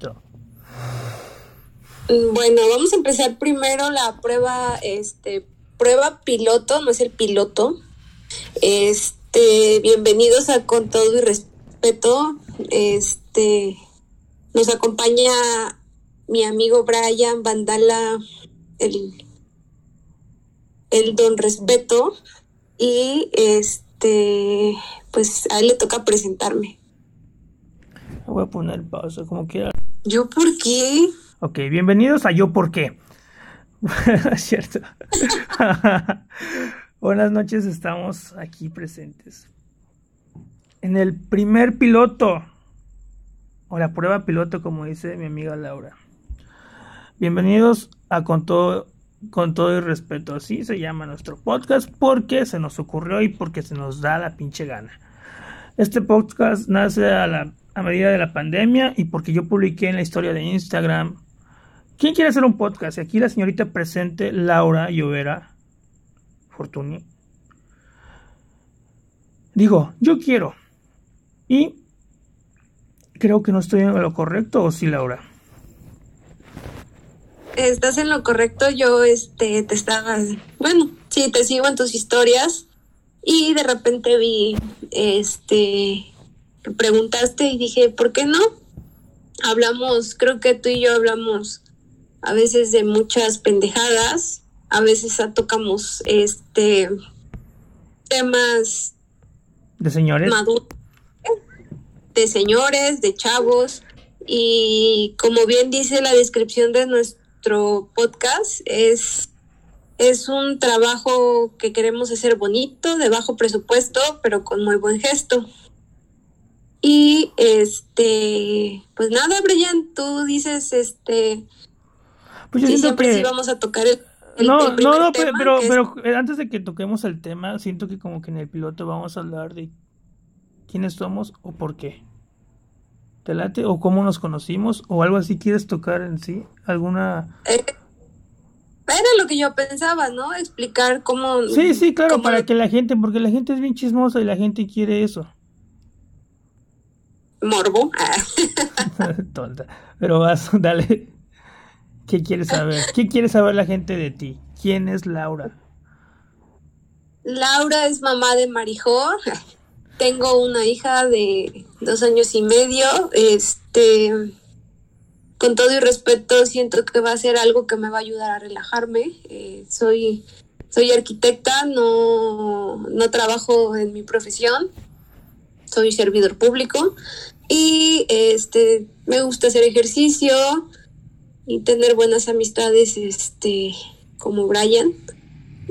intro. Bueno, vamos a empezar primero la prueba, este, prueba piloto, no es el piloto. Este, bienvenidos a Con todo y respeto. Este, nos acompaña mi amigo Brian Vandala, el, el don respeto. Y este, pues a él le toca presentarme. Voy a poner pausa como quiera. ¿Yo por qué? Ok, bienvenidos a Yo por qué. cierto. Buenas noches, estamos aquí presentes. En el primer piloto, o la prueba piloto, como dice mi amiga Laura. Bienvenidos a Con todo, con todo y respeto. Así se llama nuestro podcast porque se nos ocurrió y porque se nos da la pinche gana. Este podcast nace a, la, a medida de la pandemia y porque yo publiqué en la historia de Instagram. ¿Quién quiere hacer un podcast? Aquí la señorita presente, Laura Llovera Fortuny. Digo, yo quiero. Y creo que no estoy en lo correcto, ¿o sí, Laura? Estás en lo correcto, yo este te estaba, bueno, sí, te sigo en tus historias y de repente vi, este, preguntaste y dije, ¿por qué no? Hablamos, creo que tú y yo hablamos a veces de muchas pendejadas, a veces tocamos, este, temas de señores, maduros, de señores, de chavos y como bien dice la descripción de nuestro podcast, es es un trabajo que queremos hacer bonito, de bajo presupuesto, pero con muy buen gesto. Y este, pues nada, Brian, tú dices, este, pues yo sí, siempre que... sí vamos a tocar el, el- no, el no, no, tema, pero, es- pero, pero, eh, antes de que toquemos el tema, siento que como que en el piloto vamos a hablar de quiénes somos o por qué. ¿Te late? ¿O cómo nos conocimos? ¿O algo así quieres tocar en sí? ¿Alguna...? eh, era lo que yo pensaba, ¿no? Explicar cómo... Sí, sí, claro, cómo- para que la gente, porque la gente es bien chismosa y la gente quiere eso. Morbo. Ah. Tonta. Pero vas, dale. ¿Qué quieres saber? ¿Qué quiere saber la gente de ti? ¿Quién es Laura? Laura es mamá de Marijó. Tengo una hija de dos años y medio. Este, con todo y respeto, siento que va a ser algo que me va a ayudar a relajarme. Eh, soy, soy arquitecta, no, no trabajo en mi profesión. Soy servidor público y este, me gusta hacer ejercicio y tener buenas amistades, este, como Brian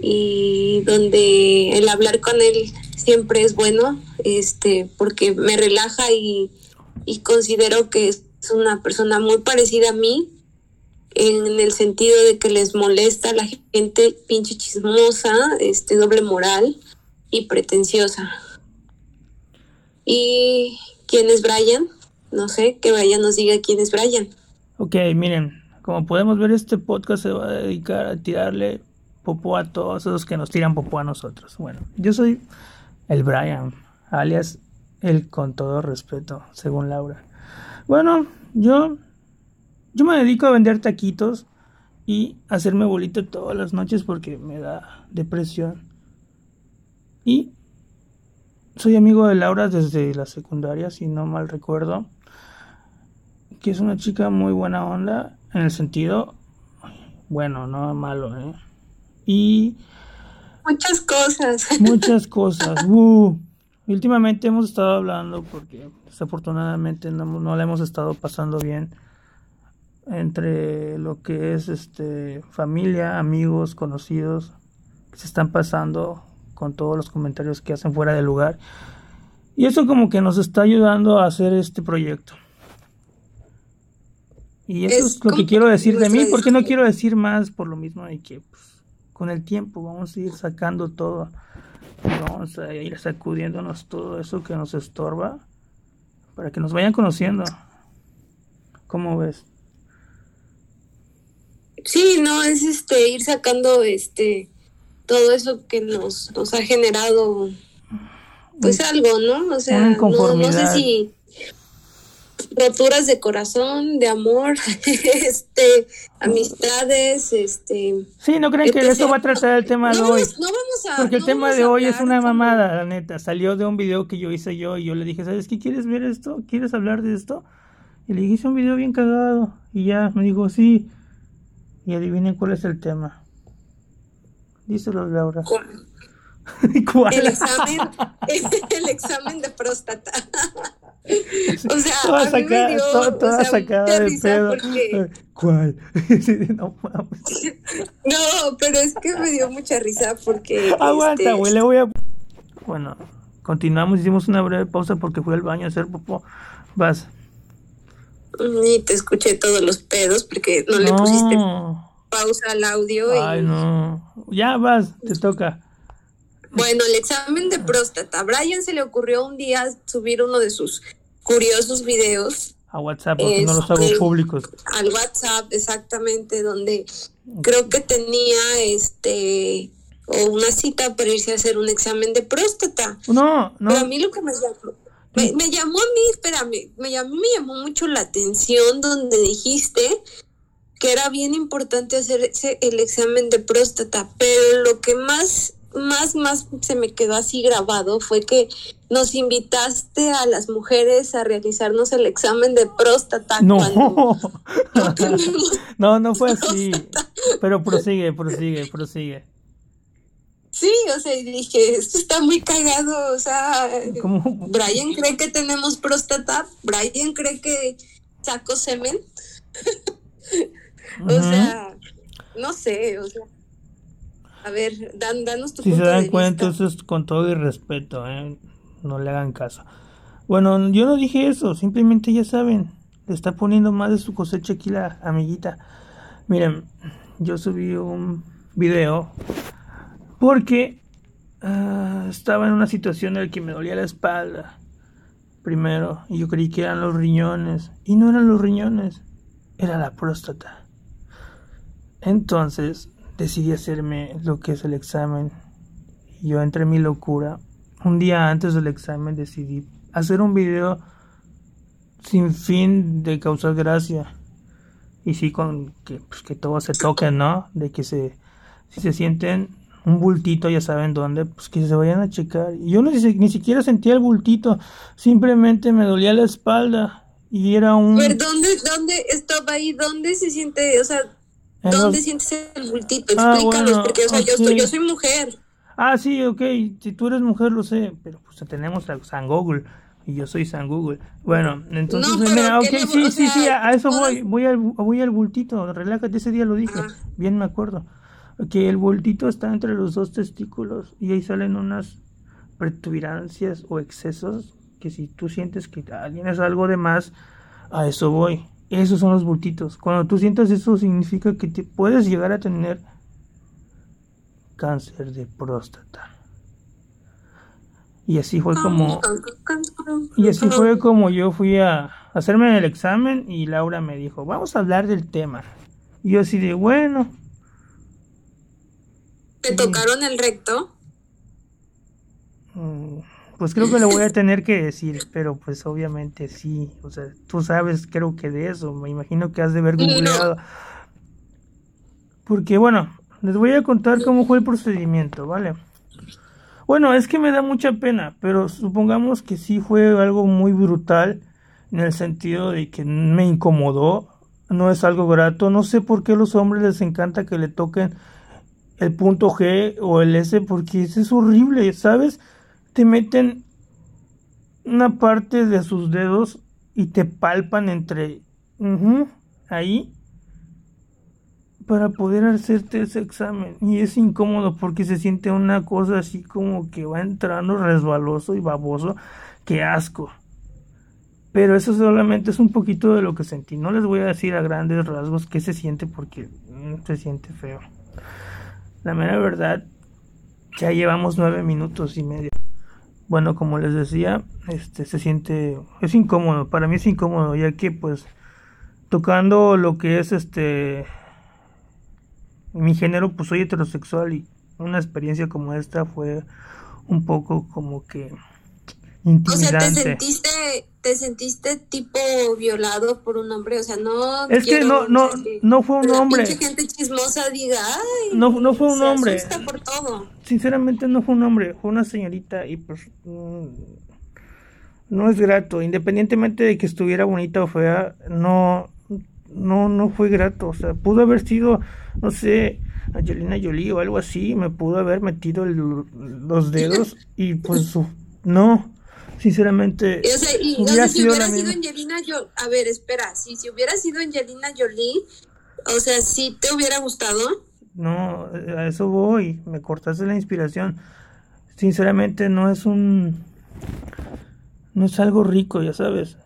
y donde el hablar con él siempre es bueno, este, porque me relaja y, y considero que es una persona muy parecida a mí, en el sentido de que les molesta a la gente pinche chismosa, este, doble moral y pretenciosa. ¿Y quién es Brian? No sé, que Brian nos diga quién es Brian. Ok, miren, como podemos ver, este podcast se va a dedicar a tirarle popó a todos esos que nos tiran popó a nosotros. Bueno, yo soy el Brian, alias el con todo respeto, según Laura. Bueno, yo, yo me dedico a vender taquitos y hacerme bolito todas las noches porque me da depresión. Y soy amigo de Laura desde la secundaria, si no mal recuerdo que es una chica muy buena onda en el sentido bueno, no malo, ¿eh? Y Muchas cosas. muchas cosas. Uh, últimamente hemos estado hablando porque desafortunadamente no, no la hemos estado pasando bien entre lo que es este familia, amigos, conocidos que se están pasando con todos los comentarios que hacen fuera del lugar. Y eso como que nos está ayudando a hacer este proyecto. Y eso es, Es lo que quiero decir de mí, porque no quiero decir más por lo mismo de que pues, con el tiempo vamos a ir sacando todo. Vamos a ir sacudiéndonos todo eso que nos estorba para que nos vayan conociendo. ¿Cómo ves? Sí, no, es este ir sacando este todo eso que nos, nos ha generado pues algo, ¿no? O sea, no, no sé si roturas de corazón, de amor, este, amistades, este. Sí, no creen que de eso va a tratar el tema de hoy. No vamos a. Porque el tema de hoy es una mamada, la neta. Salió de un video que yo hice yo y yo le dije, ¿sabes qué? ¿Quieres ver esto? ¿Quieres hablar de esto? Y le dije, hice un video bien cagado. Y ya me dijo, sí. Y adivinen cuál es el tema. Díselo, Laura. ¿Cuál? El examen, el examen de próstata. O sea, toda a mí me dio, sacada, toda o sea, sacada de pedo. porque- ¿Cuál? no mames. No, pero es que me dio mucha risa porque. Aguanta, este, güey, le voy a. Bueno, continuamos, hicimos una breve pausa porque fui al baño a hacer popó. Vas. Ni te escuché todos los pedos porque no, le pusiste No. Pausa al audio. y- Ay, no. Ya vas, te toca. Bueno, el examen de próstata. A Brian se le ocurrió un día subir uno de sus curiosos videos A WhatsApp, porque no los hago Este- públicos. al WhatsApp, exactamente, donde creo que tenía este o una cita para irse a hacer un examen de próstata. No, no. Pero a mí lo que me llamó, me, me llamó a mí, espérame, me llamó, me llamó mucho la atención donde dijiste que era bien importante hacer ese- el examen de próstata, pero lo que más, más, más se me quedó así grabado fue que nos invitaste a las mujeres a realizarnos el examen de próstata No. no No, no fue así. Pero prosigue, prosigue, prosigue. Sí, o sea, dije, esto está muy cagado, o sea, ¿Cómo? Brian cree que tenemos próstata, Brian cree que saco semen, o sea, no sé, o sea, a ver, dan, danos tu Si se dan de cuenta, vista. eso es con todo y respeto, ¿eh? No le hagan caso. Bueno, yo no dije eso, simplemente ya saben, le está poniendo más de su cosecha aquí la amiguita. Miren, yo subí un video porque ah, estaba en una situación en la que me dolía la espalda primero y yo creí que eran los riñones y no eran los riñones, era la próstata. Entonces decidí hacerme lo que es el examen. Yo entre mi locura, un día antes del examen decidí hacer un video sin fin de causar gracia. Y sí con que, pues, que todos se toquen, ¿no? De que se, si se sienten un bultito, ya saben dónde, pues que se vayan a checar. Y yo no, ni, ni siquiera sentía el bultito, simplemente me dolía la espalda. Y era un... Ver, ¿dónde, dónde, stop ahí, dónde se siente, o sea, dónde sientes el bultito? Ah, Explícanos, bueno, porque, o sea, yo, soy, yo soy mujer. Ah, sí, ok. Si tú eres mujer, lo sé. Pero pues tenemos a San Google. Y yo soy San Google. Bueno, entonces, No, mira, ok, ¿qué le- sí, o sí, sí, a eso voy. Voy al, voy al bultito. Relájate, ese día lo dije. Ajá. Bien me acuerdo. Que el bultito está entre los dos testículos. Y ahí salen unas protuberancias o excesos. Que si tú sientes que ah, tienes algo de más, a eso voy. Esos son los bultitos. Cuando tú sientas eso, significa que te puedes llegar a tener cáncer de próstata. Y así fue como y así fue como yo fui a hacerme el examen y Laura me dijo, "Vamos a hablar del tema." Y yo así de, "Bueno, ¿Te tocaron el recto? mm, pues creo que le voy a tener que decir, pero pues obviamente sí, o sea, tú sabes creo que de eso, me imagino que has de haber No. googleado. Porque bueno, les voy a contar cómo fue el procedimiento, ¿vale? Bueno, es que me da mucha pena, pero supongamos que sí fue algo muy brutal en el sentido de que me incomodó, no es algo grato, no sé por qué a los hombres les encanta que le toquen el punto G o el S porque eso es horrible, ¿sabes? Te meten una parte de sus dedos y te palpan entre ahí para poder hacerte ese examen. Y es incómodo porque se siente una cosa así como que va entrando resbaloso y baboso. Que asco pero eso solamente es un poquito de lo que sentí. No les voy a decir a grandes rasgos qué se siente porque mm, se siente feo. La mera verdad ya llevamos nueve minutos y medio bueno como les decía este se siente es incómodo para mí es incómodo ya que pues tocando lo que es este mi género pues soy heterosexual y una experiencia como esta fue un poco como que O sea, ¿te sentiste, te sentiste tipo violado por un hombre? O sea, no... Es que no, no, no fue un hombre. Gente chismosa diga, ay... No, no fue un se hombre. asusta por todo. Sinceramente no fue un hombre, fue una señorita y pues... mm, no es grato, independientemente de que estuviera bonita o fea, no, no, no fue grato, o sea, pudo haber sido, no sé, Angelina Jolie o algo así, me pudo haber metido el- los dedos y pues no, sinceramente, o sea, y, o hubiera sea, si sido hubiera sido misma. Angelina Jolie... A ver, espera, si, si hubiera sido Angelina Jolie, o sea, ¿sí te hubiera gustado? No, a eso voy, me cortaste la inspiración. Sinceramente no es un... No es algo rico, ya sabes.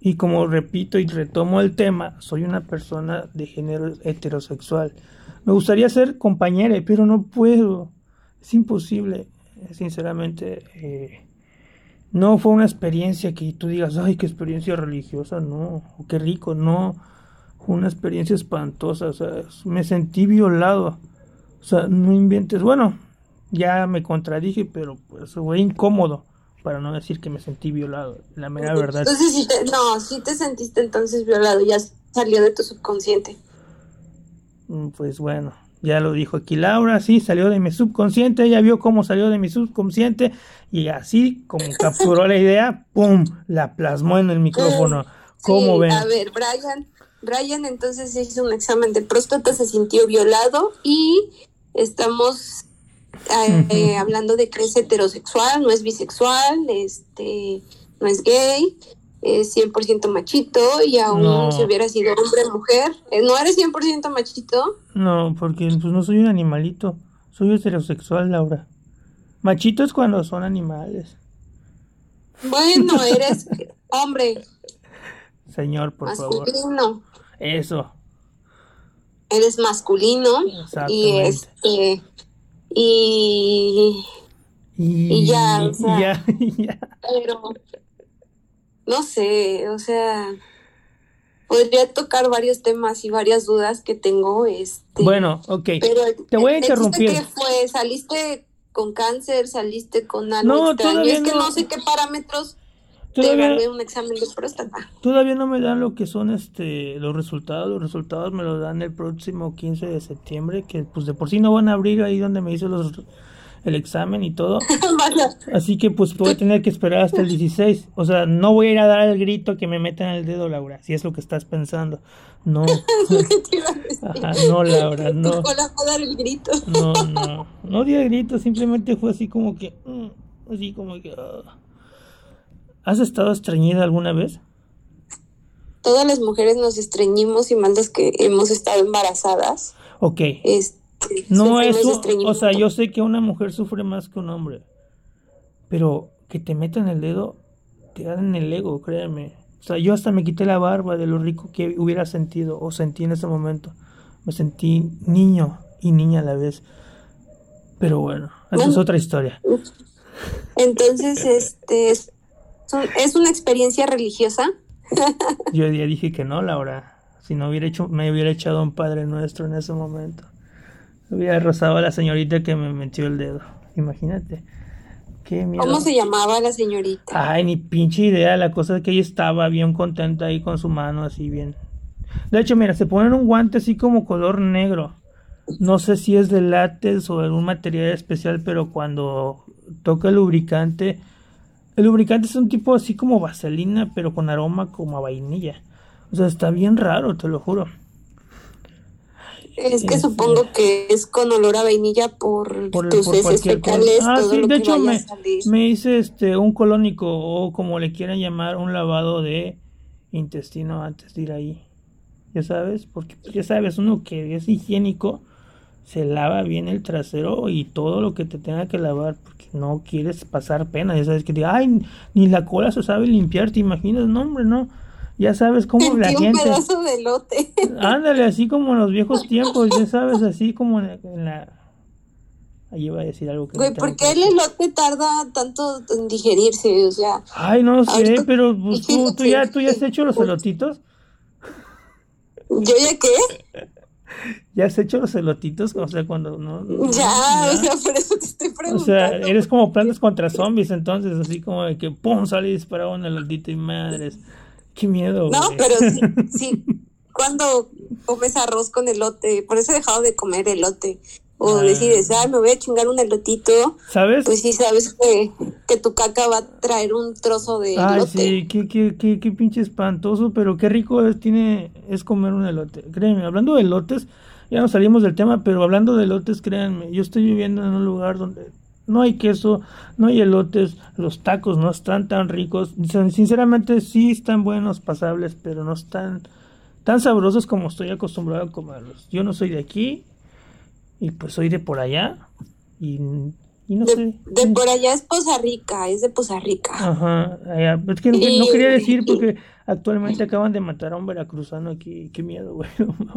Y como repito y retomo el tema, soy una persona de género heterosexual. Me gustaría ser compañera, pero no puedo. Es imposible. Sinceramente, eh, no fue una experiencia que tú digas, ay, qué experiencia religiosa, no, qué rico, no. Fue una experiencia espantosa, o sea, me sentí violado. O sea, no inventes. Bueno, ya me contradije, pero pues fue incómodo, para no decir que me sentí violado. La mera verdad. Entonces, te- no, sí te sentiste entonces violado, ya salió de tu subconsciente. Mm, Pues bueno, ya lo dijo aquí Laura, sí, salió de mi subconsciente, ella vio cómo salió de mi subconsciente y así como capturó la idea, ¡pum! La plasmó en el micrófono. ¿Cómo Sí, ven? A ver, Brian, Brian entonces hizo un examen de próstata, se sintió violado y estamos eh, eh, hablando de que es heterosexual, no es bisexual, este, no es gay, es 100% machito y aún No. si hubiera sido hombre o mujer, eh, no eres 100% machito. No, porque pues no soy un animalito, soy heterosexual, Laura. Machito es cuando son animales. Bueno, eres hombre, Señor, por favor. masculino, Eso, eres masculino y este y Y, y ya, o sea. ya. pero no sé, o sea, podría tocar varios temas y varias dudas que tengo, este, Bueno, ok. pero te voy a interrumpir. que fue, saliste con cáncer, saliste con algo No, extraño, todavía es que no. no sé qué parámetros te Todavía, evalué un examen de próstata. todavía no me dan lo que son este los resultados. Los resultados me los dan el próximo 15 de septiembre, que pues de por sí no van a abrir ahí donde me hice los el examen y todo. Así que pues voy a tener que esperar hasta el 16. O sea, no voy a ir a dar el grito que me metan el dedo, Laura, si es lo que estás pensando. No, no, Laura, no. Dar el grito. No, no, no di el grito, simplemente fue así como que, mm, así como que... ah. ¿Has estado estreñida alguna vez? Todas las mujeres nos estreñimos y más las que hemos estado embarazadas. Ok, Este, no es, o sea, yo sé que una mujer sufre más que un hombre, pero que te metan el dedo, te dan en el ego, créeme. O sea, yo hasta me quité la barba de lo rico que hubiera sentido o sentí en ese momento. Me sentí niño y niña a la vez. Pero bueno, esa es otra historia. Entonces, este es, es una experiencia religiosa. Yo ya dije que no, Laura. Si no hubiera hecho, me hubiera echado un Padre Nuestro en ese momento. Hubiera rozado a la señorita que me metió el dedo. Imagínate. Qué miedo. ¿Cómo se llamaba la señorita? Ay, ni pinche idea. La cosa es que ella estaba bien contenta ahí con su mano así bien. De hecho, mira, se ponen un guante así como color negro. No sé si es de látex o de algún material especial, pero cuando toca el lubricante, el lubricante es un tipo así como vaselina, pero con aroma como a vainilla. O sea, está bien raro, te lo juro. Es que Este- supongo que es con olor a vainilla por, Por, tus por heces fecales, Ah, todo sí, lo de que hecho vaya me, a salir. me hice este un colónico o como le quieran llamar, un lavado de intestino antes de ir ahí. Ya sabes, porque pues, ya sabes, uno que es higiénico se lava bien el trasero y todo lo que te tenga que lavar porque no quieres pasar pena, ya sabes que te ay, ni la cola se sabe limpiar, te imaginas, no hombre, no. Ya sabes cómo la Sentí un gente pedazo de lote. Ándale, así como en los viejos tiempos, ya sabes, así como en la... en la- Ahí iba a decir algo que Güey, ¿por qué el elote tarda tanto en digerirse? O sea, Ay, no sé, Ahorita- pero pues, tú, tú ya, tú ya has hecho los elotitos. ¿yo ya qué? ¿Ya has hecho los elotitos? O sea, cuando no. ya, o sea, por eso te estoy preguntando. O sea, eres como plantas contra zombies, entonces, así como de que pum, sale y dispara un elotito y madres. Qué miedo. No, pero sí, sí. Cuando comes arroz con elote, por eso he dejado de comer elote. O Ah. decides, ah, me voy a chingar un elotito. ¿Sabes? Pues sí, sabes que, que tu caca va a traer un trozo de Ay, elote. sí, qué, qué, qué, qué pinche espantoso, pero qué rico es, tiene, es comer un elote. Créanme, hablando de elotes, ya nos salimos del tema, pero hablando de elotes, créanme, yo estoy viviendo en un lugar donde no hay queso, no hay elotes, los tacos no están tan ricos. Sin- Sinceramente, sí están buenos, pasables, pero no están tan sabrosos como estoy acostumbrado a comerlos. Yo no soy de aquí, y pues soy de por allá, y, y no De, sé. de por allá es Poza Rica, es de Poza Rica. Ajá, allá. Es que no quería decir porque actualmente acaban de matar a un veracruzano aquí. Qué miedo, güey. no.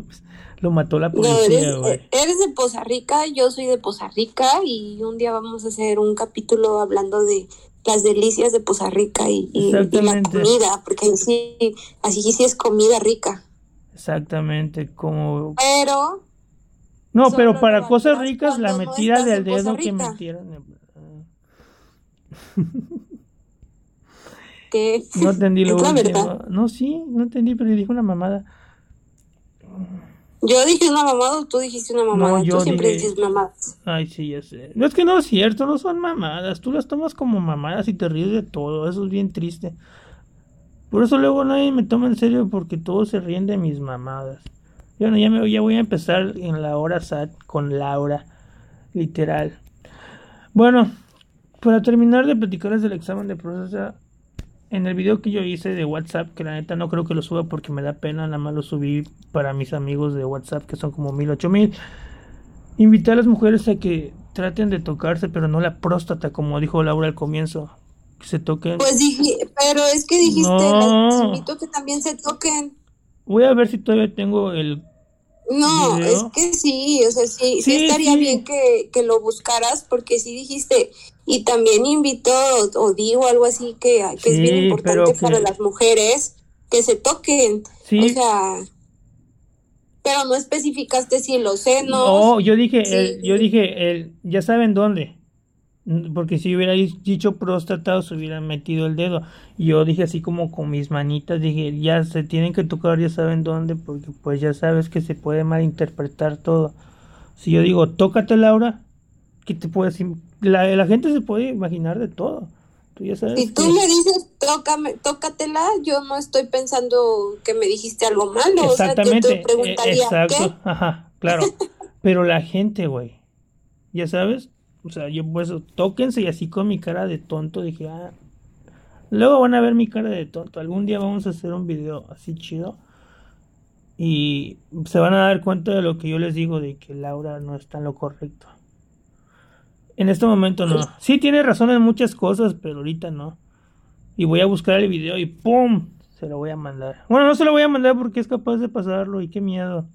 Lo mató la No, policía, eres, güey. eres de Poza Rica, yo soy de Poza Rica y un día vamos a hacer un capítulo hablando de las delicias de Poza Rica y, y- y la comida, porque sí, así sí es comida rica. Exactamente, como... Pero No, pero para cosas ricas, la no metida del dedo que metieron. No entendí lo Es último. No, sí, no entendí, pero dijo una mamada. yo dije una mamada o tú dijiste una mamada. yo tú siempre dije- dices mamadas. Ay, sí, ya sé. No es que no es cierto, no son mamadas. Tú las tomas como mamadas y te ríes de todo. Eso es bien triste. Por eso luego nadie me toma en serio porque todos se ríen de mis mamadas. Bueno, ya, me, ya voy a empezar en la hora SAT con Laura. Literal. Bueno, para terminar de platicarles del examen de proceso, en el video que yo hice de WhatsApp, que la neta no creo que lo suba porque me da pena, nada más lo subí para mis amigos de WhatsApp, que son como mil, ocho mil. Invité a las mujeres a que traten de tocarse, pero no la próstata, como dijo Laura al comienzo. Que se toquen. Pues dije, pero es que dijiste, No. les invito que también se toquen. Voy a ver si todavía tengo el. No, video. es que sí, o sea, sí, sí, Sí, estaría sí. bien que, que lo buscaras porque sí dijiste, y también invito o, o digo algo así que, que es bien importante que- para las mujeres que se toquen, Sí. o sea, pero no especificaste si los senos, No, yo dije, Sí. el, yo dije, el, ya saben dónde. Porque si hubiera dicho próstata, se hubieran metido el dedo. Yo dije así como con mis manitas, dije, ya se tienen que tocar, ya saben dónde, porque pues ya sabes que se puede malinterpretar todo. Si yo digo, tócate Laura, ¿qué te puedes la, la gente se puede imaginar de todo. Tú ya sabes si tú que- me dices, tócame, tócatela, yo no estoy pensando que me dijiste algo malo, o sea, yo Exactamente, te preguntaría, exacto, ¿qué? ajá, claro. Pero la gente, güey, ya sabes, o sea, yo pues tóquense y así con mi cara de tonto dije, ah, luego van a ver mi cara de tonto. Algún día vamos a hacer un video así chido y se van a dar cuenta de lo que yo les digo de que Laura no está en lo correcto. En este momento no. Sí tiene razón en muchas cosas, pero ahorita no. Y voy a buscar el video y ¡pum! Se lo voy a mandar. Bueno, no se lo voy a mandar porque es capaz de pasarlo y qué miedo.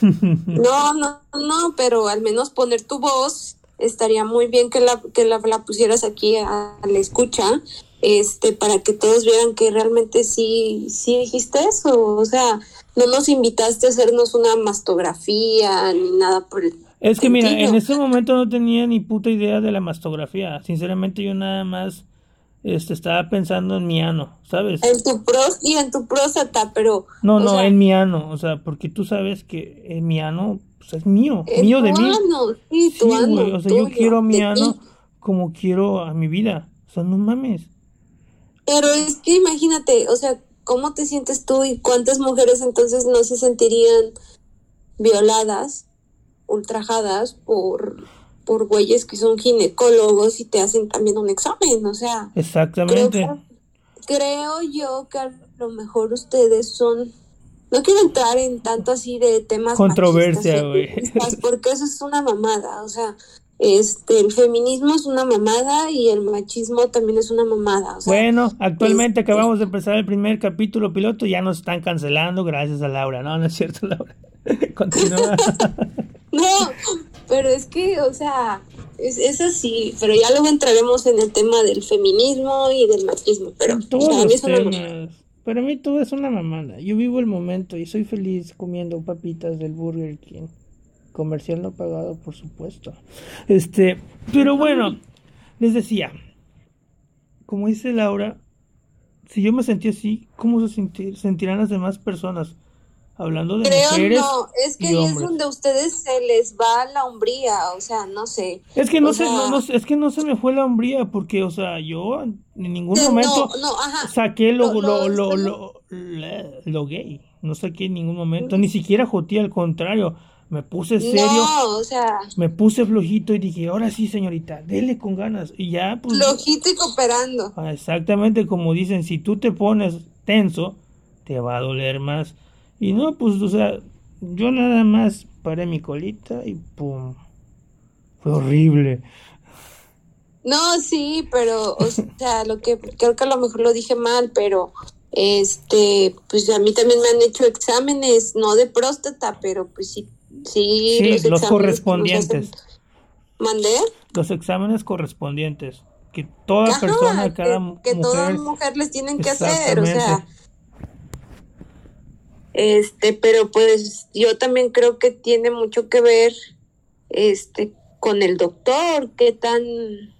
No, no, no, pero al menos poner tu voz estaría muy bien que la que la, la pusieras aquí a, a la escucha, este, para que todos vieran que realmente sí, sí dijiste eso, o sea, no nos invitaste a hacernos una mastografía ni nada por el Es que mira, en ese momento no tenía ni puta idea de la mastografía. Sinceramente yo nada más este, estaba pensando en mi ano, ¿sabes? en tu pros y en tu próstata, pero No, no, sea, en mi ano, o sea, porque tú sabes que en mi ano pues, es mío, mío de mí. ano, sí, tu ano, o sea, yo quiero mi de ano ti. como quiero a mi vida. O sea, no mames. Pero es que imagínate, o sea, ¿cómo te sientes tú y cuántas mujeres entonces no se sentirían violadas, ultrajadas por, por güeyes que son ginecólogos y te hacen también un examen? O sea, creo, Exactamente. que- creo yo que a lo mejor ustedes son... No quiero entrar en tanto así de temas Controversia, güey. porque eso es una mamada, o sea, este, el feminismo es una mamada y el machismo también es una mamada, o sea, Bueno, actualmente este- acabamos de empezar el primer capítulo piloto, ya nos están cancelando gracias a Laura. No, no es cierto, Laura. Continúa. No, pero es que, o sea, es, es así, pero ya luego entraremos en el tema del feminismo y del machismo, pero para mí es una mamada. Para mí todo es una mamada. Yo vivo el momento y soy feliz comiendo papitas del Burger King. Comercial no pagado, por supuesto. Este, pero bueno, les decía, como dice Laura, si yo me sentí así, ¿cómo se sentirán las demás personas? Hablando de Creo mujeres. no, es que ahí es donde a ustedes se les va la hombría, o sea, no sé. Es que no se, no, sea- no- es que no se me fue la hombría, porque, o sea, yo en ningún No, momento no, saqué lo, Lo- lo, lo- lo, gay. No saqué en ningún momento, ni siquiera joteé, al contrario. Me puse serio, No, o sea, me puse flojito y dije, ahora sí, señorita, dele con ganas. Y ya, pues. flojito y cooperando. Ah, Exactamente como dicen, si tú te pones tenso, te va a doler más. Y no, pues, o sea, yo nada más paré mi colita y pum. Fue horrible. No, sí, pero, o sea, lo que creo que a lo mejor lo dije mal, pero este, pues a mí también me han hecho exámenes, no de próstata, pero pues sí, sí, Sí, los que correspondientes. ¿Mandé? Los exámenes correspondientes. Que toda Ajá, persona, que, cada que toda mujer. mujer les tienen que hacer, o sea. Este, pero pues yo también creo que tiene mucho que ver, este, con el doctor, qué tan,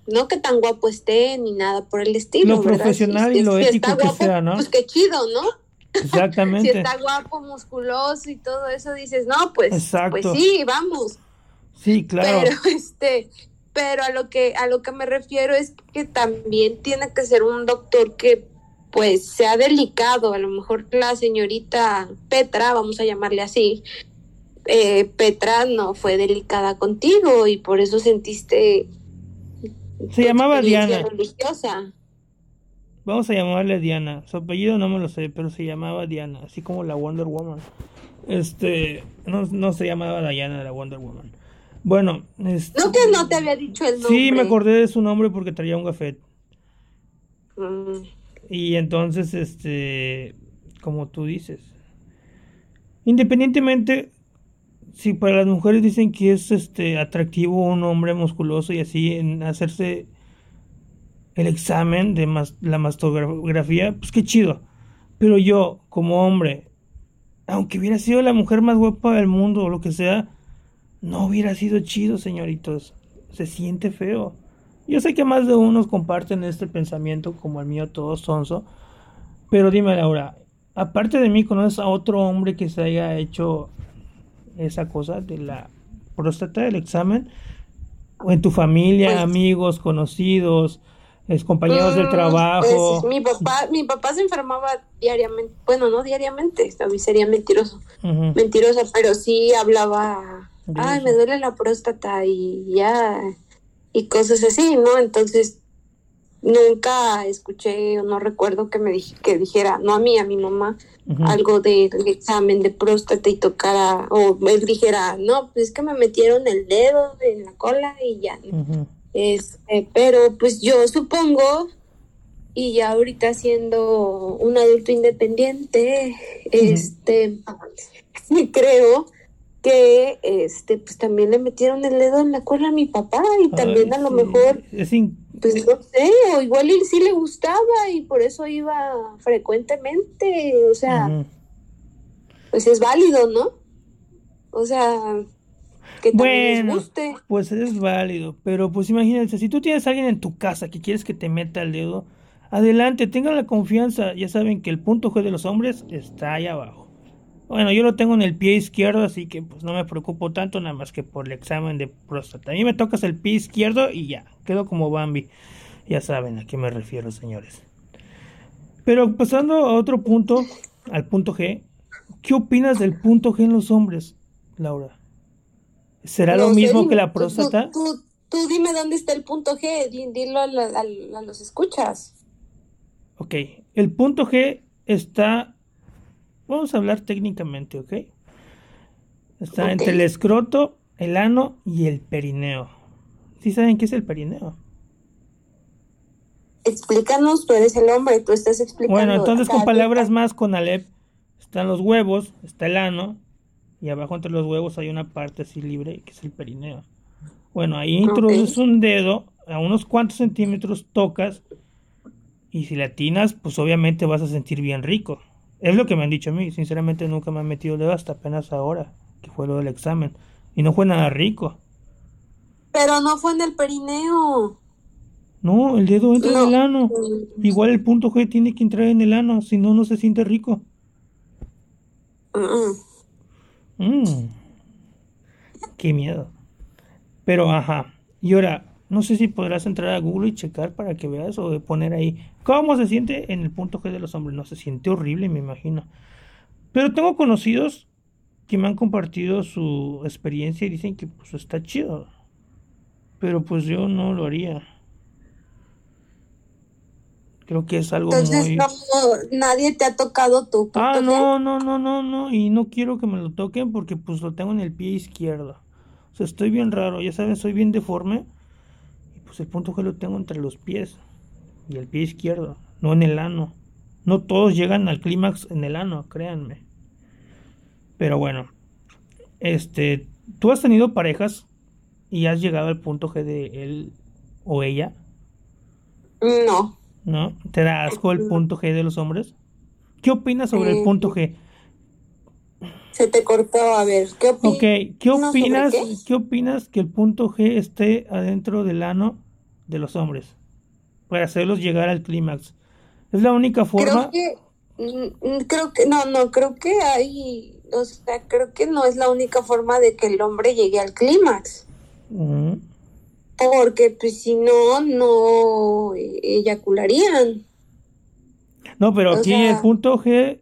no que tan guapo esté ni nada por el estilo, Lo ¿verdad? profesional y es- lo si ético está que guapo, sea, ¿no? Pues qué chido, ¿no? Si Exactamente. está guapo, musculoso y todo eso, dices, no, pues, Exacto. pues sí, vamos. Sí, claro. Pero este, pero a lo que a lo que me refiero es que también tiene que ser un doctor que pues sea delicado. A lo mejor la señorita Petra, vamos a llamarle así, eh, Petra no fue delicada contigo y por eso sentiste Se llamaba Diana. religiosa. Vamos a llamarle Diana. Su apellido no me lo sé, pero se llamaba Diana, así como la Wonder Woman. Este, no, no se llamaba Diana la Wonder Woman. Bueno, este, No que no te había dicho el nombre. sí me acordé de su nombre porque traía un gafet. Mm, Y entonces, este, como tú dices, independientemente, si para las mujeres dicen que es este atractivo un hombre musculoso y así en hacerse el examen de la mastografía, pues qué chido. Pero yo, como hombre, aunque hubiera sido la mujer más guapa del mundo o lo que sea, no hubiera sido chido, señoritos. Se siente feo. Yo sé que más de unos comparten este pensamiento como el mío, todo sonso. Pero dime, Laura, aparte de mí, ¿conoces a otro hombre que se haya hecho esa cosa de la próstata del examen? ¿O en tu familia, Pues- amigos, conocidos, compañeros del Mm, trabajo? pues, mi papá, mi papá se enfermaba diariamente, bueno, no diariamente, a mí sería mentiroso, Ujú. mentirosa, pero sí hablaba, ay, me duele la próstata y ya, y cosas así, ¿no? Entonces, nunca escuché o no recuerdo que me dij- que dijera, no a mí, a mi mamá, algo del examen de próstata y tocara, o él dijera, no, pues es que me metieron el dedo en la cola y ya. Ujú. Este, pero pues yo supongo, y ya ahorita siendo un adulto independiente, este, creo que este, pues también le metieron el dedo en la cola a mi papá y también Ay, a lo sí. mejor, Es pues no sé, o igual él sí le gustaba y por eso iba frecuentemente, o sea, pues es válido, ¿no? O sea, que también les Bueno, guste. pues es válido, pero pues imagínense, si tú tienes a alguien en tu casa que quieres que te meta el dedo, adelante, tengan la confianza, ya saben que el punto G de los hombres está ahí abajo. Bueno, yo lo tengo en el pie izquierdo, así que pues no me preocupo tanto nada más que por el examen de próstata. A mí me tocas el pie izquierdo y ya, quedo como Bambi. Ya saben a qué me refiero, señores. Pero pasando a otro punto, al punto G, ¿qué opinas del punto G en los hombres, Laura? ¿Será lo No mismo dime, que la próstata? Tú, tú- tú dime dónde está el punto G, di- dilo a, la- a a los escuchas. Ok, el punto G está, vamos a hablar técnicamente, ¿ok? Está entre el escroto, el ano y el perineo. ¿Sí saben qué es el perineo? Explícanos, tú eres el hombre, tú estás explicando. Bueno, entonces con palabras más con Alep, están los huevos, está el ano, y abajo entre los huevos hay una parte así libre que es el perineo. Bueno, ahí introduces un dedo, a unos cuantos centímetros tocas, Y si la atinas, pues obviamente vas a sentir bien rico. Es lo que me han dicho a mí. Sinceramente nunca me han metido dedo hasta apenas ahora, que fue lo del examen. Y no fue nada rico. Pero no fue en el perineo. No, el dedo entra en el ano. Igual el punto G tiene que entrar en el ano, si no, no se siente rico. Mm. Qué miedo. Pero, ajá. Y ahora, no sé si podrás entrar a Google y checar para que veas o poner ahí cómo se siente en el punto G de los hombres. No se siente horrible, me imagino. Pero tengo conocidos que me han compartido su experiencia y dicen que pues está chido. Pero pues yo no lo haría. Creo que es algo Entonces, muy... no, nadie te ha tocado tu punto Ah, G? no, no, no, no, no. Y no quiero que me lo toquen porque pues lo tengo en el pie izquierdo. O sea, estoy bien raro. Ya saben, soy bien deforme. Pues el punto G lo tengo entre los pies. Y el pie izquierdo. No en el ano. No todos llegan al clímax en el ano, créanme. Pero bueno. Este, ¿tú has tenido parejas y has llegado al punto G de él o ella? No. ¿No? ¿Te da asco el punto G de los hombres? ¿Qué opinas sobre el punto G? Se te cortó, a ver, ¿qué opinas? Ok, ¿qué ¿No sobre opinas, qué? qué opinas que el punto G esté adentro del ano de los hombres? Para hacerlos llegar al clímax. Es la única forma. Creo que, mm, mm, creo que, no, no, creo que hay, o sea, creo que no es la única forma de que el hombre llegue al clímax. Porque, pues, si no, no eh, eyacularían. No, pero O aquí sea- el punto G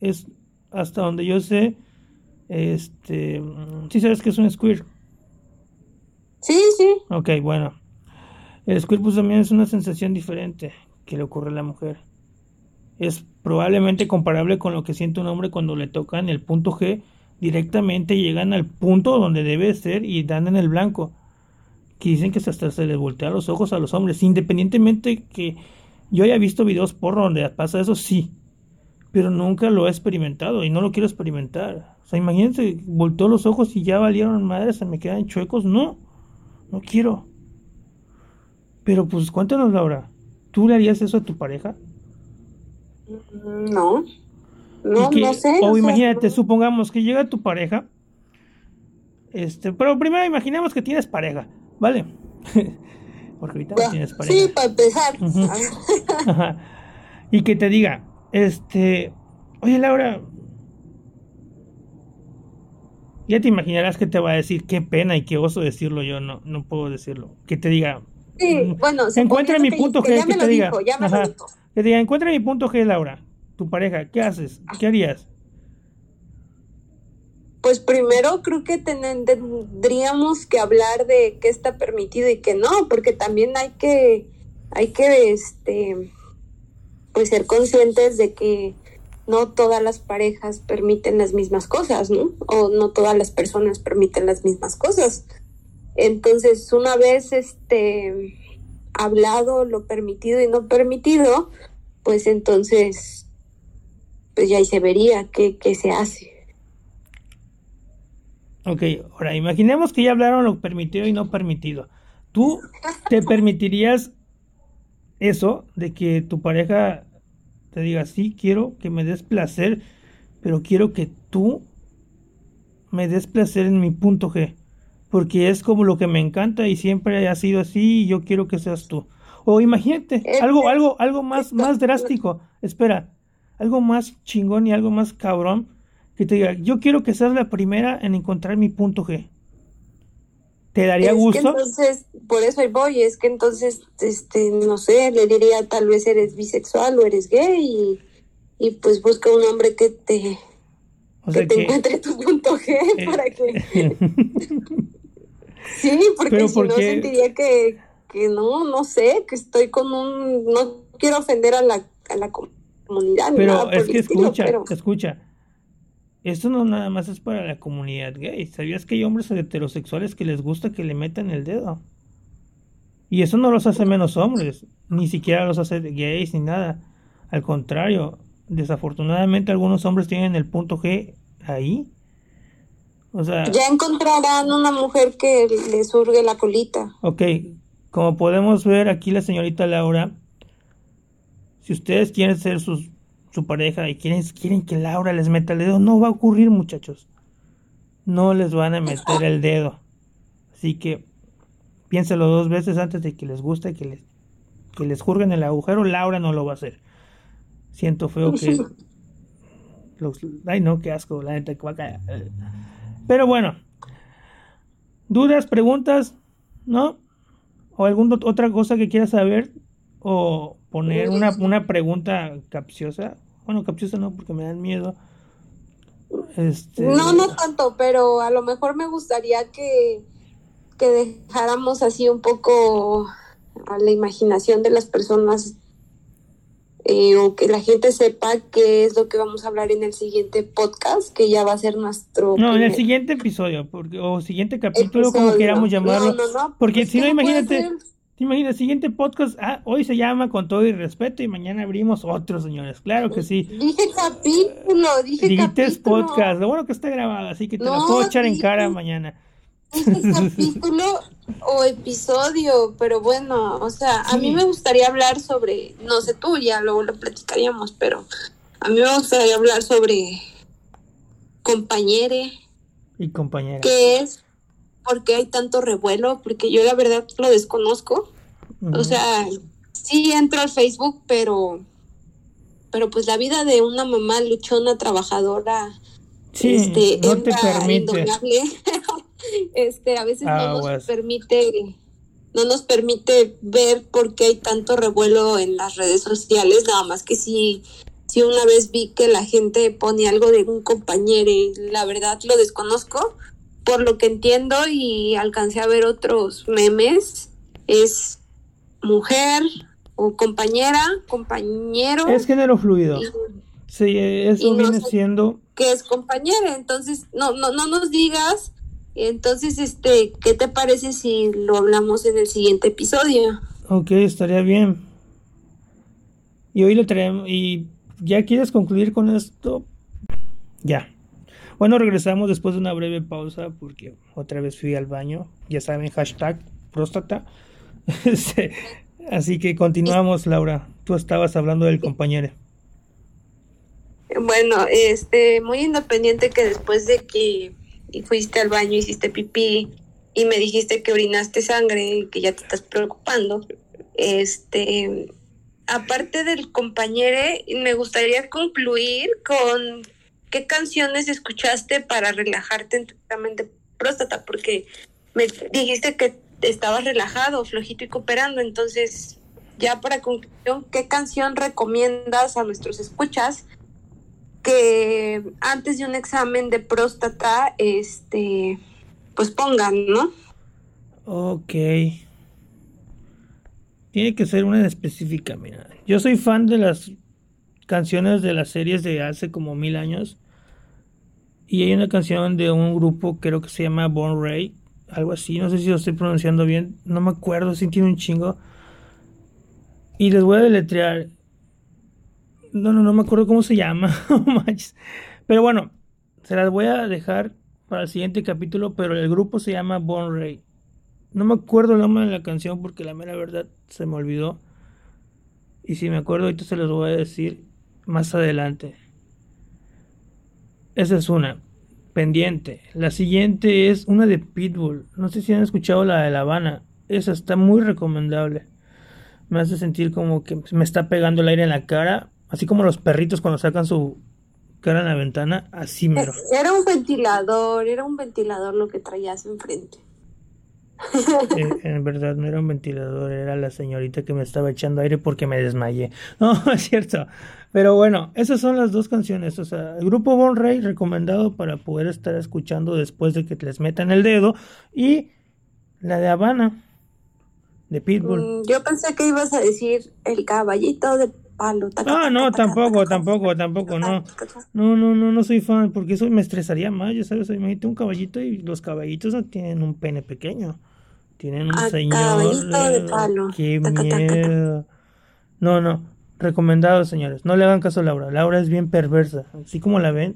es hasta donde yo sé. Este. Sí, sabes que es un squirt. Sí, sí. Ok, bueno. El squirt pues también es una sensación diferente que le ocurre a la mujer. Es probablemente comparable con lo que siente un hombre cuando le tocan el punto G directamente llegan al punto donde debe ser y dan en el blanco. Que dicen que hasta se les voltea los ojos a los hombres, independientemente que yo haya visto videos porno donde pasa eso, sí. Pero nunca lo he experimentado y no lo quiero experimentar. O sea, imagínense, volteó los ojos y ya valieron madres, se me quedan chuecos. No, no quiero. Pero pues cuéntanos, Laura. ¿Tú le harías eso a tu pareja? No. No, Y que- no sé. O imagínate, supongamos que llega tu pareja. Este, pero primero imaginemos que tienes pareja, ¿vale? Porque ahorita no tienes pareja. Sí, para empezar. Ajá. y que te diga, este, oye Laura, ya te imaginarás que te va a decir, qué pena y qué oso decirlo yo, no, no puedo decirlo. Que te diga, Sí, mm, bueno, encuentra mi que- punto que que te diga, que te diga, encuentra mi punto G, Laura, tu pareja, ¿qué haces? ¿Qué harías? Pues primero creo que ten- tendríamos que hablar de qué está permitido y qué no, porque también hay que, hay que, este, pues ser conscientes de que no todas las parejas permiten las mismas cosas, ¿no? O no todas las personas permiten las mismas cosas. Entonces, una vez, este, hablado lo permitido y no permitido, pues entonces, pues ya ahí se vería qué, qué se hace. Ok, ahora imaginemos que ya hablaron lo permitido y no permitido. ¿Tú te permitirías eso de que tu pareja te diga, sí, quiero que me des placer, pero quiero que tú me des placer en mi punto G? Porque es como lo que me encanta y siempre ha sido así y yo quiero que seas tú. O imagínate, algo, algo, algo más, más drástico. Espera, algo más chingón y algo más cabrón que te diga, yo quiero que seas la primera en encontrar mi punto G. ¿Te daría Es que gusto? entonces, por eso ahí voy, es que entonces, este, no sé, le diría tal vez eres bisexual o eres gay y, y pues busca un hombre que te, O que te que... encuentre tu punto G eh, para que... Sí, porque si ¿por no qué? sentiría que, que no, no sé, que estoy con un... No quiero ofender a la, a la comunidad ni nada Pero por es el que estilo, escucha, pero- escucha. Esto no nada más es para la comunidad gay. ¿Sabías que hay hombres heterosexuales que les gusta que le metan el dedo? Y eso no los hace menos hombres, ni siquiera los hace gays ni nada. Al contrario, desafortunadamente algunos hombres tienen el punto G ahí. O sea, Ya encontrarán una mujer que le surge la colita. ok, como podemos ver aquí la señorita Laura Si ustedes quieren ser sus, su pareja y quieren, quieren que Laura les meta el dedo, no va a ocurrir, muchachos. No les van a meter el dedo. Así que piénselo dos veces antes de que les guste que les, que les jurguen el agujero. Laura no lo va a hacer. Siento feo que. Los, ay, no, qué asco, la gente que va a caer. Pero bueno, dudas, preguntas, ¿no? ¿O alguna otra cosa que quieras saber? ¿O poner una, una pregunta capciosa? Bueno, capciosa no, porque me dan miedo. Este... No, no tanto, pero a lo mejor me gustaría que, que dejáramos así un poco a la imaginación de las personas eh, o que la gente sepa qué es lo que vamos a hablar en el siguiente podcast, que ya va a ser nuestro... No, en el siguiente episodio, porque, o siguiente capítulo, como queramos llamarlo. porque pues si no, imagínate, te imaginas, siguiente podcast, ah, hoy se llama Con todo y respeto y mañana abrimos otro, señores. Claro que sí. Dije capítulo, dije Dijiste podcast, lo bueno que está grabado, así que te lo puedo echar en cara mañana. capítulo o episodio, pero bueno, o sea, a mí me gustaría hablar sobre, no sé tú, ya luego lo platicaríamos, pero a mí me gustaría hablar sobre compañere. Y compañera. ¿Qué es? ¿Por qué hay tanto revuelo? Porque yo la verdad lo desconozco. O sea, sí entro al Facebook, pero pero pues la vida de una mamá luchona, trabajadora, sí, este, no te permite. este, a veces no nos permite no nos permite ver por qué hay tanto revuelo en las redes sociales, nada más que si, si una vez vi que la gente pone algo de un compañero y la verdad lo desconozco, por lo que entiendo y alcancé a ver otros memes, es mujer o compañera, compañero. Es género fluido. sí, eso viene siendo... Que es compañera, entonces no, no, no nos digas entonces, este, ¿qué te parece si lo hablamos en el siguiente episodio? Ok, estaría bien. Y hoy le traemos. ¿Y ya quieres concluir con esto? Ya. Bueno, regresamos después de una breve pausa porque otra vez fui al baño. Ya saben, hashtag próstata. Este, así que continuamos, Laura. Tú estabas hablando del compañero. Bueno, este, muy independiente que después de que fuiste al baño, hiciste pipí y me dijiste que orinaste sangre y que ya te estás preocupando. Este, aparte del compañero, me gustaría concluir con qué canciones escuchaste para relajarte en tu examen de próstata, porque me dijiste que estabas relajado, flojito y cooperando, entonces ya para conclusión, ¿qué canción recomiendas a nuestros escuchas que antes de un examen de próstata, este, pues pongan, ¿no? Ok. Tiene que ser una específica, mira. Yo soy fan de las canciones de las series de hace como mil años. Y hay una canción de un grupo, creo que se llama Born Ray, algo así, no sé si lo estoy pronunciando bien, no me acuerdo, si tiene un chingo. Y les voy a deletrear. No, no, no me acuerdo cómo se llama. pero bueno, se las voy a dejar para el siguiente capítulo, pero el grupo se llama Born Ray. No me acuerdo el nombre de la canción porque la mera verdad se me olvidó. Y si me acuerdo ahorita se los voy a decir más adelante. Esa es una. Pendiente. La siguiente es una de Pitbull. No sé si han escuchado la de La Habana. Esa está muy recomendable. Me hace sentir como que me está pegando el aire en la cara Así como los perritos cuando sacan su cara en la ventana, así mero. Era un ventilador, era un ventilador lo que traías enfrente. Eh, en verdad no era un ventilador, era la señorita que me estaba echando aire porque me desmayé. No, es cierto. Pero bueno, esas son las dos canciones. O sea, el grupo Bon Rey recomendado para poder estar escuchando después de que les metan el dedo. Y la de Habana, de Pitbull. Mm, yo pensé que ibas a decir el caballito de Ah, no, tampoco, tampoco, tampoco, no. No, no, no, no soy fan, porque eso me estresaría más, ya sabes, imagínate un caballito y los caballitos no tienen un pene pequeño. Tienen un señor. De palo. Qué miedo. No, no. Recomendado, señores. No le hagan caso a Laura. Laura es bien perversa. Así como la ven.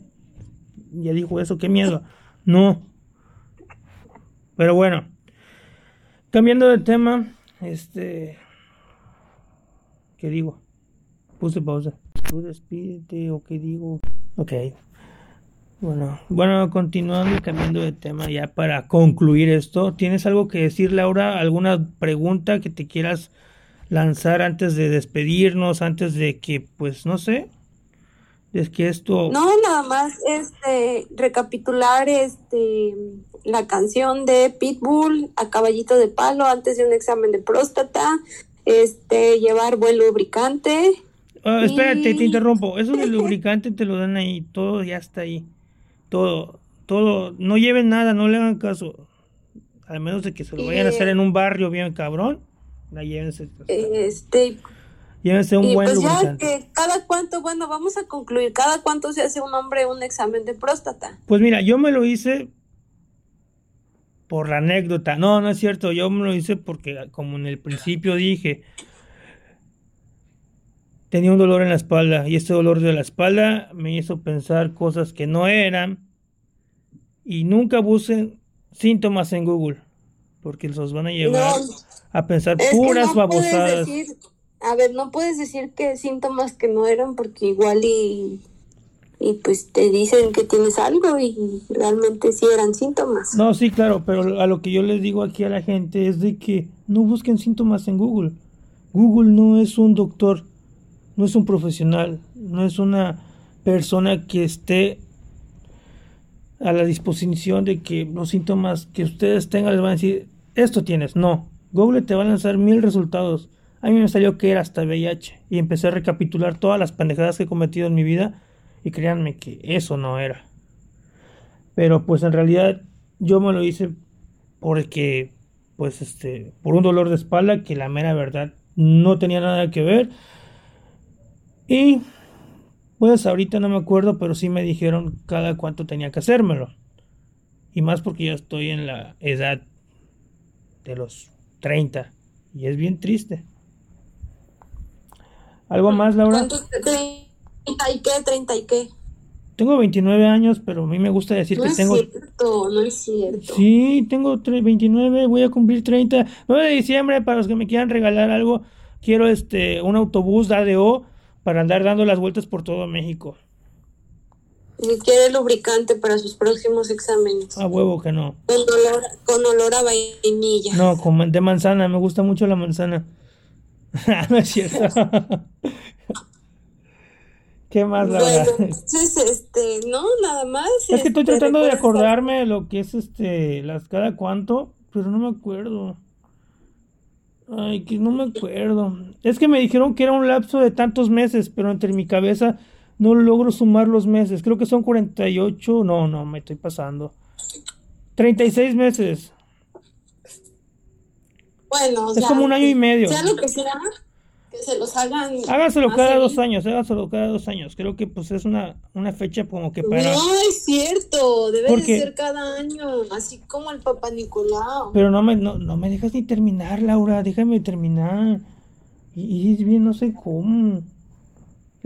Ya dijo eso, qué miedo. No. Pero bueno. Cambiando de tema. Este. ¿Qué digo? Puse pausa. Tú despídete o qué digo. Ok. Bueno, bueno, continuando y cambiando de tema ya para concluir esto, ¿tienes algo que decir, Laura? ¿Alguna pregunta que te quieras lanzar antes de despedirnos, antes de que, pues, no sé, es que esto... No, nada más, este, recapitular, este, la canción de Pitbull a caballito de palo antes de un examen de próstata, este, llevar buen lubricante. Ah, espérate, te interrumpo. Eso del lubricante te lo dan ahí, todo ya está ahí. Todo, todo, no lleven nada, no le hagan caso. Al menos de que se lo vayan a hacer en un barrio bien cabrón, la llévense. Este, llévense un buen pues lubricante. Ya que cada cuánto, bueno, vamos a concluir, cada cuánto se hace un hombre un examen de próstata. Pues mira, yo me lo hice por la anécdota. No, no es cierto, yo me lo hice porque como en el principio dije, tenía un dolor en la espalda y este dolor de la espalda me hizo pensar cosas que no eran y nunca busquen síntomas en Google porque los van a llevar a pensar puras babosadas. a ver, no puedes decir que síntomas que no eran porque igual y y pues te dicen que tienes algo y realmente sí eran síntomas. No, sí, claro, pero a lo que yo les digo aquí a la gente es de que no busquen síntomas en Google. Google no es un doctor, no es un profesional, no es una persona que esté a la disposición de que los síntomas que ustedes tengan les van a decir, esto tienes. No, Google te va a lanzar mil resultados. A mí me salió que era hasta VIH y empecé a recapitular todas las pendejadas que he cometido en mi vida y créanme que eso no era. Pero pues en realidad yo me lo hice porque pues este por un dolor de espalda que la mera verdad no tenía nada que ver y pues ahorita no me acuerdo, pero sí me dijeron cada cuánto tenía que hacérmelo. Y más porque ya estoy en la edad de los 30. Y es bien triste. ¿Algo más, Laura? ¿30 y qué? ¿30 y qué? Tengo 29 años, pero a mí me gusta decir que tengo... No es cierto, no es cierto. Sí, tengo 29, voy a cumplir 30. 9 de diciembre, para los que me quieran regalar algo, quiero este un autobús de ADO para andar dando las vueltas por todo México. Y quiere lubricante para sus próximos exámenes. A huevo que no. Con olor, con olor a vainilla. No, con, de manzana, me gusta mucho la manzana. no es cierto. ¿Qué más, Laura? Bueno, entonces, este, no, nada más. Es que estoy este, tratando de acordarme de lo que es, este, las cada cuánto, pero no me acuerdo. Ay, que no me acuerdo. Es que me dijeron que era un lapso de tantos meses, pero entre mi cabeza no logro sumar los meses. Creo que son 48. No, no, me estoy pasando. 36 meses. Bueno, es como un año y medio. Sea lo que sea, que se los hagan. Hágaselo cada dos años, hágaselo cada dos años. Creo que pues es una, una fecha como que para. No, es cierto, debe de ser cada año, así como el Papá Nicolau. Pero no me, no, no me dejas ni terminar, Laura, déjame terminar. Y, y bien, no sé cómo.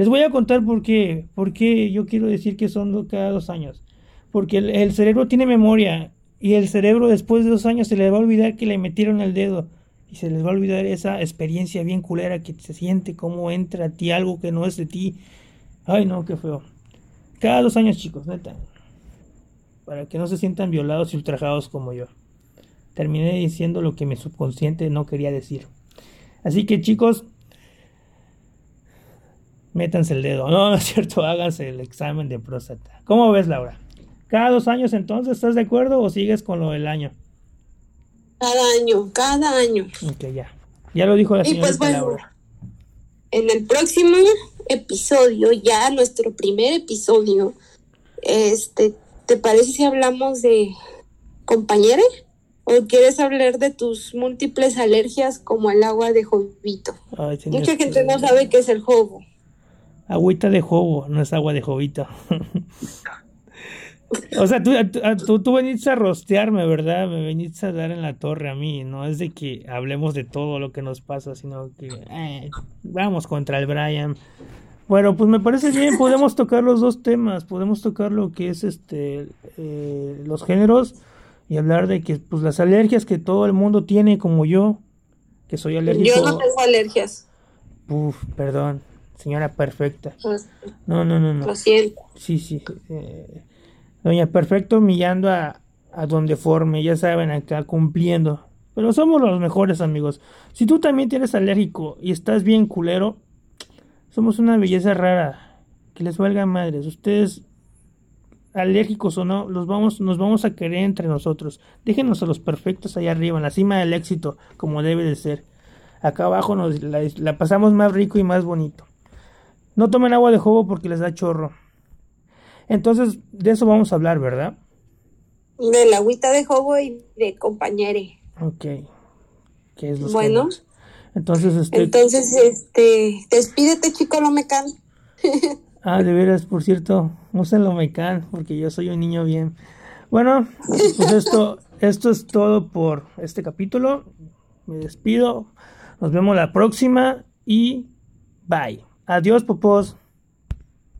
Les voy a contar por qué, por qué yo quiero decir que son cada dos años. Porque el, el cerebro tiene memoria y el cerebro después de dos años se le va a olvidar que le metieron el dedo y se les va a olvidar esa experiencia bien culera que se siente, cómo entra a ti algo que no es de ti. Ay, no, qué feo. Cada dos años, chicos, neta. Para que no se sientan violados y ultrajados como yo. Terminé diciendo lo que mi subconsciente no quería decir. Así que, chicos, métanse el dedo. No, no es cierto, háganse el examen de próstata. ¿Cómo ves, Laura? ¿Cada dos años entonces estás de acuerdo o sigues con lo del año? Cada año, cada año. Ok, ya. Ya lo dijo la señora. Pues bueno, en el próximo episodio, ya nuestro primer episodio, este, ¿te parece si hablamos de compañeros? ¿O quieres hablar de tus múltiples alergias como el agua de jovito? Mucha gente no sabe qué es el jovo. Agüita de jovo, no es agua de jovito. O sea, tú, tú, tú, veniste a rostearme, ¿verdad? Me veniste a dar en la torre a mí. No es de que hablemos de todo lo que nos pasa, sino que eh, vamos contra el Brian. Bueno, pues me parece bien, podemos tocar los dos temas. Podemos tocar lo que es este eh, los géneros y hablar de que pues las alergias que todo el mundo tiene, como yo, que soy alérgico. Yo no tengo alergias. Uf, perdón. Señora perfecta. Pues, No, no, no, no. Lo siento. Sí, sí. eh, Doña Perfecto humillando a, a Don Deforme, ya saben, acá cumpliendo. Pero somos los mejores amigos. Si tú también tienes alérgico y estás bien culero, somos una belleza rara. Que les valga madres. Ustedes, alérgicos o no, los vamos, nos vamos a querer entre nosotros. Déjenos a los perfectos allá arriba, en la cima del éxito, como debe de ser. Acá abajo nos la, la pasamos más rico y más bonito. No tomen agua de juego porque les da chorro. Entonces, de eso vamos a hablar, ¿verdad? De la agüita de jobo y de compañere. Ok. ¿Qué es lo que Bueno. Entonces, este. Entonces, este, despídete, chico Lomecan. Ah, de veras, por cierto, úsenlo Mecan, porque yo soy un niño bien. Bueno, pues esto, esto es todo por este capítulo. Me despido. Nos vemos la próxima y bye. Adiós, popos.